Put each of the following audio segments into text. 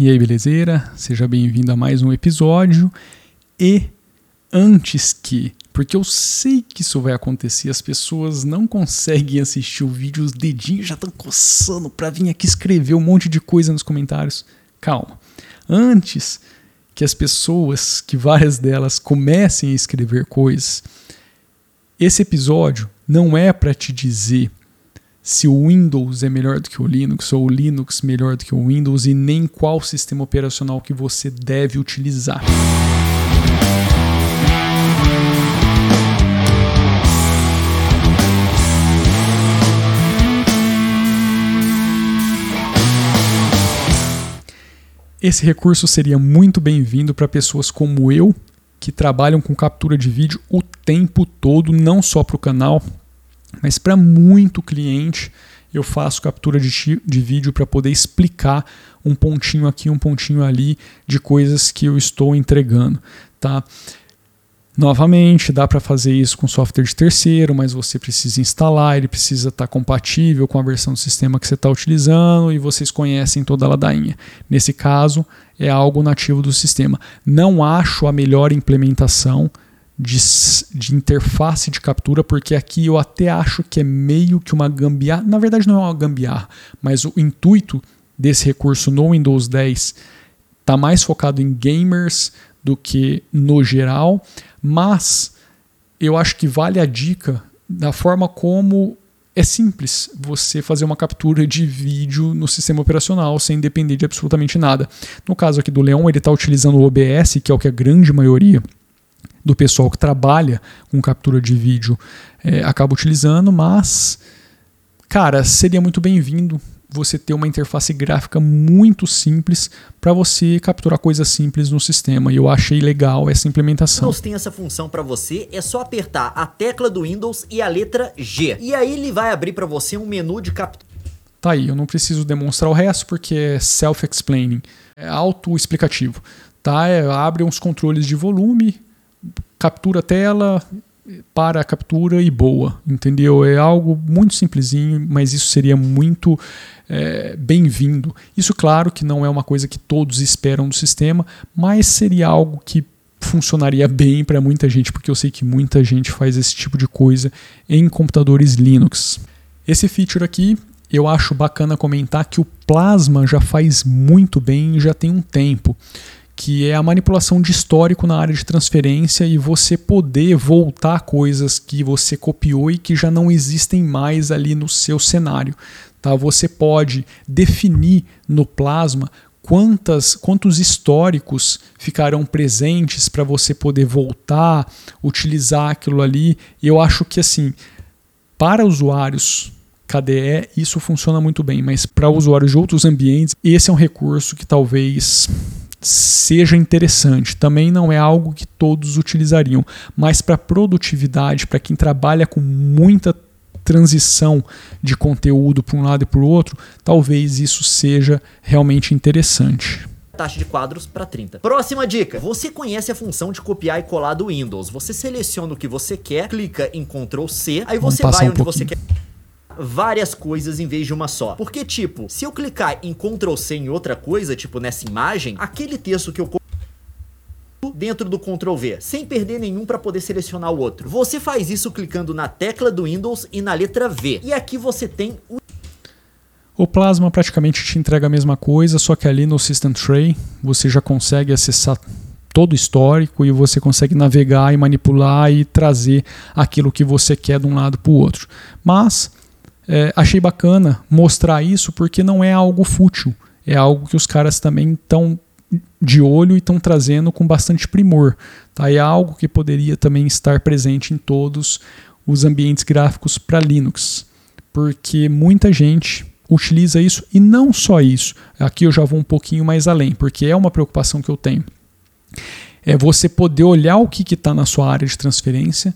E aí, belezeira? Seja bem-vindo a mais um episódio. E antes que, porque eu sei que isso vai acontecer, as pessoas não conseguem assistir o vídeo, os dedinhos já estão coçando para vir aqui escrever um monte de coisa nos comentários. Calma. Antes que as pessoas, que várias delas comecem a escrever coisas, esse episódio não é para te dizer se o Windows é melhor do que o Linux ou o Linux melhor do que o Windows e nem qual sistema operacional que você deve utilizar. Esse recurso seria muito bem-vindo para pessoas como eu, que trabalham com captura de vídeo o tempo todo, não só para o canal, mas para muito cliente, eu faço captura de, de vídeo para poder explicar um pontinho aqui, um pontinho ali de coisas que eu estou entregando, tá? Novamente, dá para fazer isso com software de terceiro, mas você precisa instalar, ele precisa estar tá compatível com a versão do sistema que você está utilizando e vocês conhecem toda a ladainha. Nesse caso, é algo nativo do sistema. Não acho a melhor implementação, de, de, interface de captura, porque aqui eu até acho que é meio que uma gambiarra. Na verdade, não é uma gambiarra, mas o intuito desse recurso no Windows 10 está mais focado em gamers do que no geral, mas eu acho que vale a dica da forma como é simples você fazer uma captura de vídeo no sistema operacional sem depender de absolutamente nada. No caso aqui do Leão, ele está utilizando o OBS, que é o que a grande maioria do pessoal que trabalha com captura de vídeo é, acaba utilizando, mas, cara, seria muito bem-vindo você ter uma interface gráfica muito simples para você capturar coisas simples no sistema. E eu achei legal essa implementação. Windows tem essa função para você, é só apertar a tecla do Windows e a letra G. E aí ele vai abrir para você um menu de captura. Tá aí, eu não preciso demonstrar o resto porque é self-explaining, é auto-explicativo. Tá? É, abre uns controles de volume, captura a tela, para a captura e boa, entendeu? É algo muito simplesinho, mas isso seria muito é, bem-vindo. Isso, claro, que não é uma coisa que todos esperam do sistema, mas seria algo que funcionaria bem para muita gente, porque eu sei que muita gente faz esse tipo de coisa em computadores Linux. Esse feature aqui eu acho bacana comentar que o Plasma já faz muito bem já tem um tempo que é a manipulação de histórico na área de transferência e você poder voltar coisas que você copiou e que já não existem mais ali no seu cenário. Tá? Você pode definir no plasma quantas, quantos históricos ficarão presentes para você poder voltar, utilizar aquilo ali. E eu acho que assim, para usuários KDE, isso funciona muito bem, mas para usuários de outros ambientes, esse é um recurso que talvez seja interessante. Também não é algo que todos utilizariam, mas para produtividade, para quem trabalha com muita transição de conteúdo para um lado e para o outro, talvez isso seja realmente interessante taxa de quadros para 30. Próxima dica. Você conhece a função de copiar e colar do Windows. Você seleciona o que você quer, clica em Ctrl C, aí você vai um onde pouquinho. você quer várias coisas em vez de uma só. Porque, tipo, se eu clicar em Ctrl C em outra coisa, tipo nessa imagem, aquele texto que eu dentro do Ctrl V, sem perder nenhum para poder selecionar o outro. Você faz isso clicando na tecla do Windows e na letra V. E aqui você tem o o Plasma praticamente te entrega a mesma coisa, só que ali no System Tray você já consegue acessar todo o histórico e você consegue navegar e manipular e trazer aquilo que você quer de um lado para o outro. Mas é, achei bacana mostrar isso porque não é algo fútil, é algo que os caras também estão de olho e estão trazendo com bastante primor. Tá? É algo que poderia também estar presente em todos os ambientes gráficos para Linux, porque muita gente utiliza isso e não só isso. Aqui eu já vou um pouquinho mais além, porque é uma preocupação que eu tenho. É você poder olhar o que está na sua área de transferência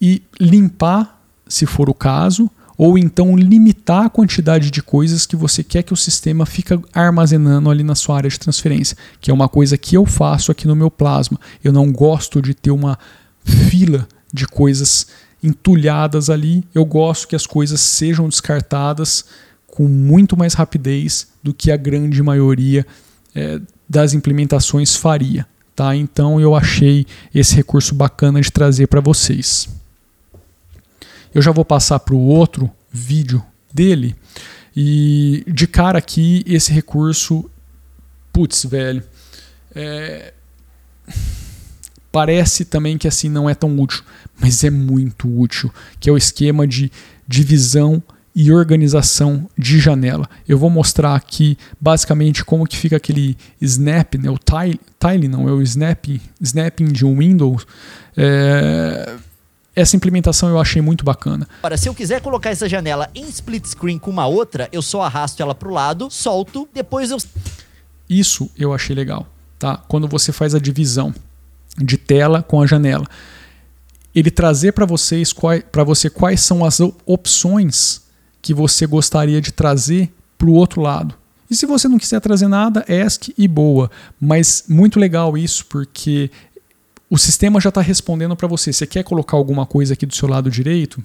e limpar, se for o caso, ou então limitar a quantidade de coisas que você quer que o sistema fica armazenando ali na sua área de transferência, que é uma coisa que eu faço aqui no meu plasma. Eu não gosto de ter uma fila de coisas entulhadas ali. Eu gosto que as coisas sejam descartadas com muito mais rapidez do que a grande maioria é, das implementações faria. Tá? Então eu achei esse recurso bacana de trazer para vocês. Eu já vou passar para o outro vídeo dele e de cara aqui esse recurso, putz, velho, é, parece também que assim não é tão útil, mas é muito útil, que é o esquema de divisão e organização de janela. Eu vou mostrar aqui basicamente como que fica aquele snap, né, o tile, tile não, é o snap, snapping de um Windows. É, essa implementação eu achei muito bacana. Agora, se eu quiser colocar essa janela em split screen com uma outra, eu só arrasto ela para o lado, solto, depois eu... Isso eu achei legal, tá? Quando você faz a divisão de tela com a janela. Ele trazer para vocês para você quais são as opções que você gostaria de trazer para o outro lado. E se você não quiser trazer nada, ESC e boa. Mas muito legal isso, porque o sistema já está respondendo para você. Você quer colocar alguma coisa aqui do seu lado direito?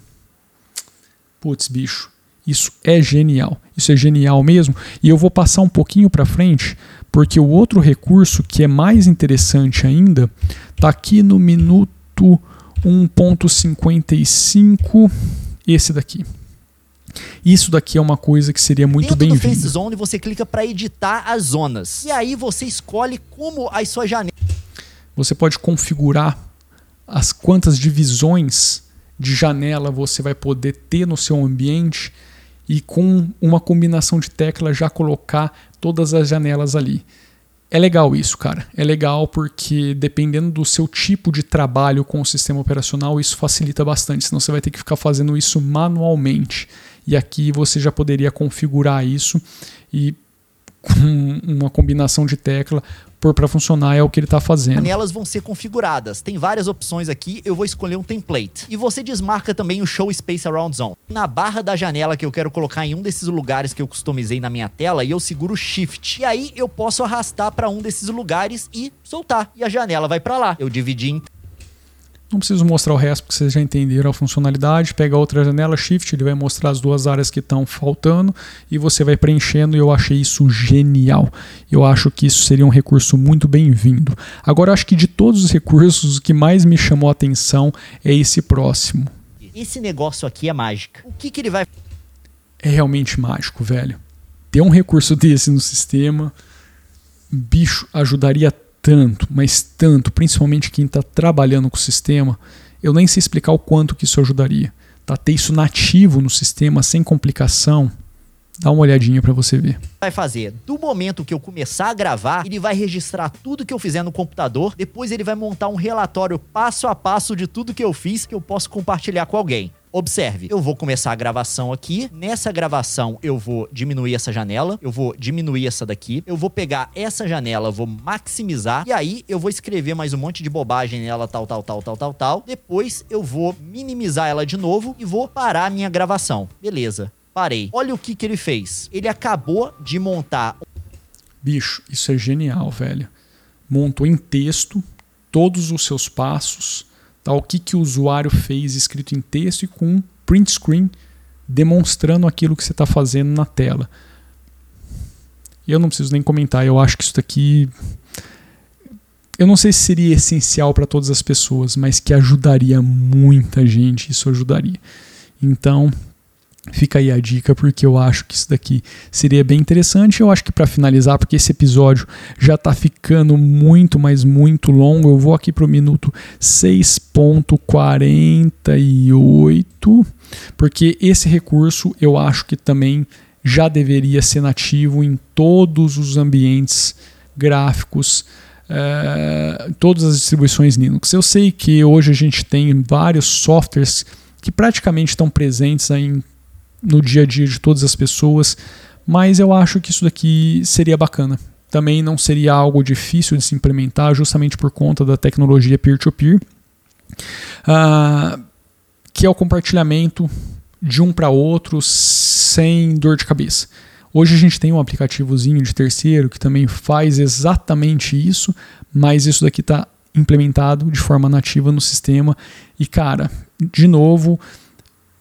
Putz, bicho, isso é genial. Isso é genial mesmo. E eu vou passar um pouquinho para frente, porque o outro recurso que é mais interessante ainda está aqui no minuto 1.55, esse daqui. Isso daqui é uma coisa que seria muito bem-vinda. Dentro do Face Zone você clica para editar as zonas. E aí você escolhe como as suas janelas. Você pode configurar as quantas divisões de janela você vai poder ter no seu ambiente e com uma combinação de tecla já colocar todas as janelas ali. É legal isso, cara. É legal porque dependendo do seu tipo de trabalho com o sistema operacional, isso facilita bastante, senão você vai ter que ficar fazendo isso manualmente. E aqui você já poderia configurar isso e com uma combinação de tecla por para funcionar é o que ele está fazendo. Janelas vão ser configuradas. Tem várias opções aqui, eu vou escolher um template. E você desmarca também o Show Space Around Zone. Na barra da janela que eu quero colocar em um desses lugares que eu customizei na minha tela, e eu seguro Shift. E aí eu posso arrastar para um desses lugares e soltar. E a janela vai para lá. Eu dividi em não preciso mostrar o resto porque vocês já entenderam a funcionalidade. Pega outra janela, Shift, ele vai mostrar as duas áreas que estão faltando e você vai preenchendo e eu achei isso genial. Eu acho que isso seria um recurso muito bem-vindo. Agora, acho que de todos os recursos, o que mais me chamou a atenção é esse próximo. Esse negócio aqui é mágica. O que, que ele vai... É realmente mágico, velho. Ter um recurso desse no sistema, bicho, ajudaria tanto, mas tanto, principalmente quem está trabalhando com o sistema, eu nem sei explicar o quanto que isso ajudaria. Tá? Ter isso nativo no sistema, sem complicação, dá uma olhadinha para você ver. Vai fazer, do momento que eu começar a gravar, ele vai registrar tudo que eu fizer no computador, depois ele vai montar um relatório passo a passo de tudo que eu fiz que eu posso compartilhar com alguém. Observe, eu vou começar a gravação aqui. Nessa gravação, eu vou diminuir essa janela, eu vou diminuir essa daqui, eu vou pegar essa janela, vou maximizar, e aí eu vou escrever mais um monte de bobagem nela, tal, tal, tal, tal, tal, tal. Depois eu vou minimizar ela de novo e vou parar a minha gravação. Beleza, parei. Olha o que, que ele fez. Ele acabou de montar. Bicho, isso é genial, velho. Montou em texto todos os seus passos Tá? O que, que o usuário fez escrito em texto e com um print screen demonstrando aquilo que você está fazendo na tela. Eu não preciso nem comentar, eu acho que isso daqui. Eu não sei se seria essencial para todas as pessoas, mas que ajudaria muita gente, isso ajudaria. Então, Fica aí a dica, porque eu acho que isso daqui seria bem interessante. Eu acho que para finalizar, porque esse episódio já está ficando muito, mas muito longo, eu vou aqui para o minuto 6.48, porque esse recurso eu acho que também já deveria ser nativo em todos os ambientes gráficos. Uh, todas as distribuições Linux. Eu sei que hoje a gente tem vários softwares que praticamente estão presentes em no dia a dia de todas as pessoas, mas eu acho que isso daqui seria bacana. Também não seria algo difícil de se implementar, justamente por conta da tecnologia peer-to-peer, -peer, uh, que é o compartilhamento de um para outro sem dor de cabeça. Hoje a gente tem um aplicativozinho de terceiro que também faz exatamente isso, mas isso daqui está implementado de forma nativa no sistema. E cara, de novo,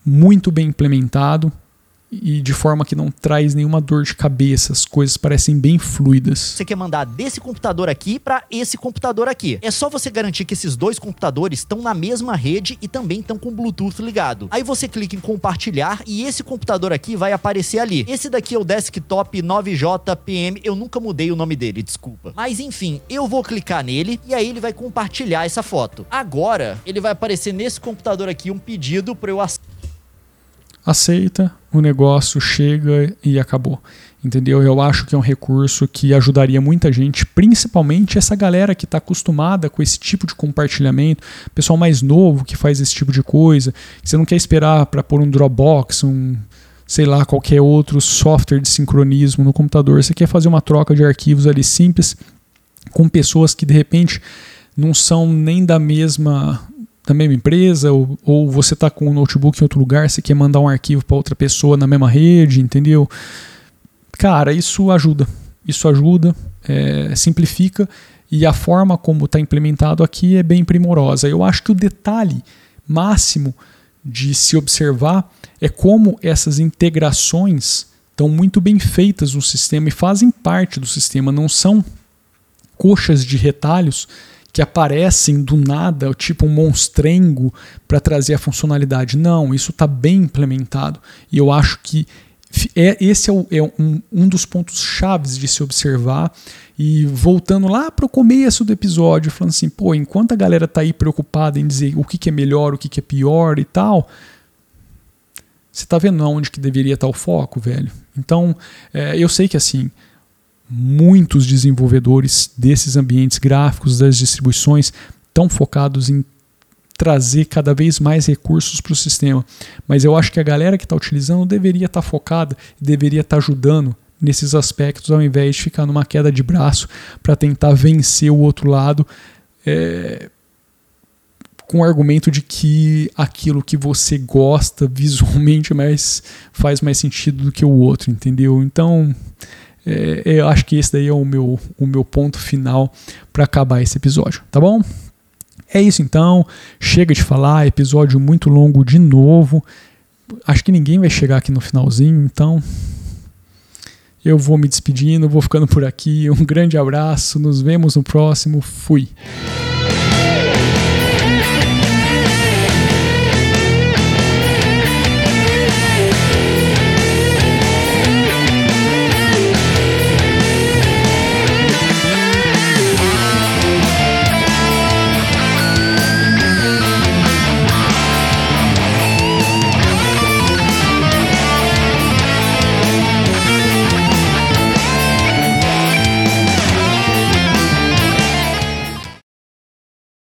muito bem implementado. e de forma que não traz nenhuma dor de cabeça, as coisas parecem bem fluidas. Você quer mandar desse computador aqui para esse computador aqui. É só você garantir que esses dois computadores estão na mesma rede e também estão com Bluetooth ligado. Aí você clica em compartilhar e esse computador aqui vai aparecer ali. Esse daqui é o desktop 9J PM, eu nunca mudei o nome dele, desculpa. Mas enfim, eu vou clicar nele e aí ele vai compartilhar essa foto. Agora, ele vai aparecer nesse computador aqui um pedido para eu aceita, o negócio chega e acabou. Entendeu? Eu acho que é um recurso que ajudaria muita gente, principalmente essa galera que está acostumada com esse tipo de compartilhamento, pessoal mais novo que faz esse tipo de coisa. Você não quer esperar para pôr um Dropbox, um sei lá, qualquer outro software de sincronismo no computador. Você quer fazer uma troca de arquivos ali simples com pessoas que de repente não são nem da mesma da mesma empresa, ou, ou você está com um notebook em outro lugar, você quer mandar um arquivo para outra pessoa na mesma rede, entendeu? Cara, isso ajuda. Isso ajuda, é, simplifica e a forma como está implementado aqui é bem primorosa. Eu acho que o detalhe máximo de se observar é como essas integrações estão muito bem feitas no sistema e fazem parte do sistema, não são coxas de retalhos que aparecem do nada, tipo um monstrengo, para trazer a funcionalidade. Não, isso está bem implementado. E eu acho que é, esse é, o, é um, um, dos pontos chaves de se observar. E voltando lá para o começo do episódio, falando assim, pô, enquanto a galera está aí preocupada em dizer o que, que é melhor, o que, que é pior e tal, você está vendo onde que deveria estar tá o foco, velho? Então, é, eu sei que assim, muitos desenvolvedores desses ambientes gráficos, das distribuições, estão focados em trazer cada vez mais recursos para o sistema. Mas eu acho que a galera que está utilizando deveria estar tá focada, deveria estar tá ajudando nesses aspectos, ao invés de ficar numa queda de braço para tentar vencer o outro lado. É, com o argumento de que aquilo que você gosta visualmente mais faz mais sentido do que o outro, entendeu? Então, é, eu acho que esse daí é o meu, o meu ponto final para acabar esse episódio, tá bom? É isso então, chega de falar, episódio muito longo de novo. Acho que ninguém vai chegar aqui no finalzinho, então eu vou me despedindo, vou ficando por aqui. Um grande abraço, nos vemos no próximo. Fui.